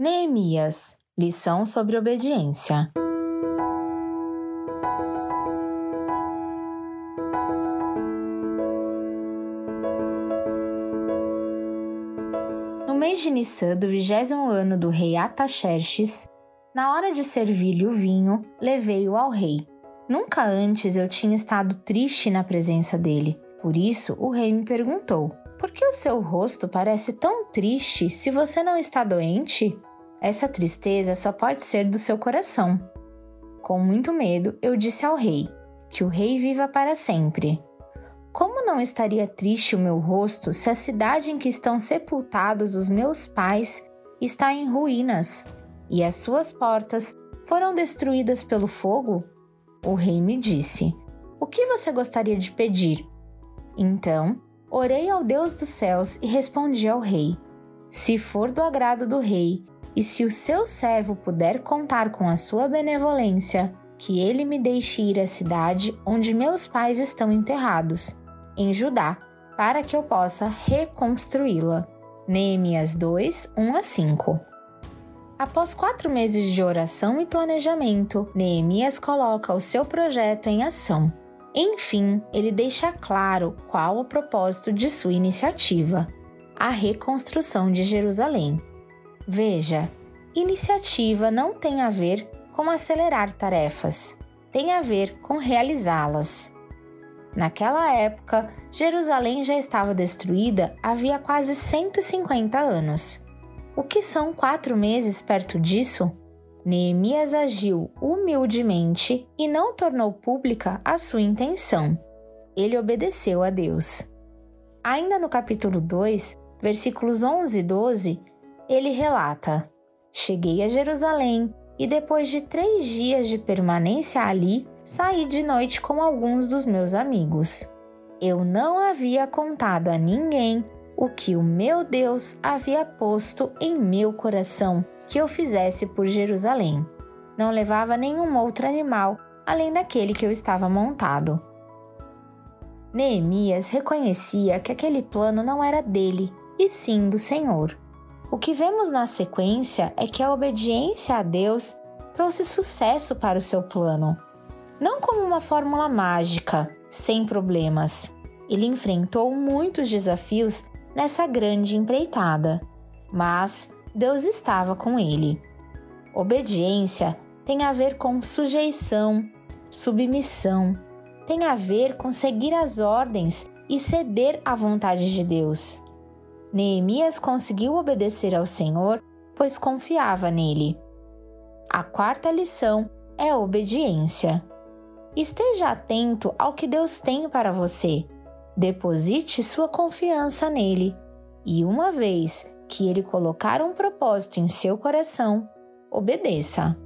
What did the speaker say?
Neemias Lição sobre obediência. No mês de Nissan do vigésimo ano do rei Ataxerxes, na hora de servir-lhe o vinho, levei-o ao rei. Nunca antes eu tinha estado triste na presença dele. Por isso, o rei me perguntou: Por que o seu rosto parece tão triste se você não está doente? Essa tristeza só pode ser do seu coração. Com muito medo, eu disse ao rei: Que o rei viva para sempre. Como não estaria triste o meu rosto se a cidade em que estão sepultados os meus pais está em ruínas e as suas portas foram destruídas pelo fogo? O rei me disse: O que você gostaria de pedir? Então, orei ao Deus dos céus e respondi ao rei: Se for do agrado do rei e se o seu servo puder contar com a sua benevolência, que ele me deixe ir à cidade onde meus pais estão enterrados, em Judá, para que eu possa reconstruí-la. Neemias 2, 1 a 5. Após quatro meses de oração e planejamento, Neemias coloca o seu projeto em ação. Enfim, ele deixa claro qual o propósito de sua iniciativa: a reconstrução de Jerusalém. Veja, iniciativa não tem a ver com acelerar tarefas, tem a ver com realizá-las. Naquela época, Jerusalém já estava destruída havia quase 150 anos. O que são quatro meses perto disso? Neemias agiu humildemente e não tornou pública a sua intenção. Ele obedeceu a Deus. Ainda no capítulo 2, versículos 11 e 12, ele relata: Cheguei a Jerusalém e depois de três dias de permanência ali, saí de noite com alguns dos meus amigos. Eu não havia contado a ninguém o que o meu Deus havia posto em meu coração que eu fizesse por Jerusalém. Não levava nenhum outro animal além daquele que eu estava montado. Neemias reconhecia que aquele plano não era dele, e sim do Senhor. O que vemos na sequência é que a obediência a Deus trouxe sucesso para o seu plano. Não como uma fórmula mágica, sem problemas. Ele enfrentou muitos desafios nessa grande empreitada, mas Deus estava com ele. Obediência tem a ver com sujeição, submissão, tem a ver com seguir as ordens e ceder à vontade de Deus. Neemias conseguiu obedecer ao Senhor, pois confiava nele. A quarta lição é obediência. Esteja atento ao que Deus tem para você. Deposite sua confiança nele. E uma vez que ele colocar um propósito em seu coração, obedeça.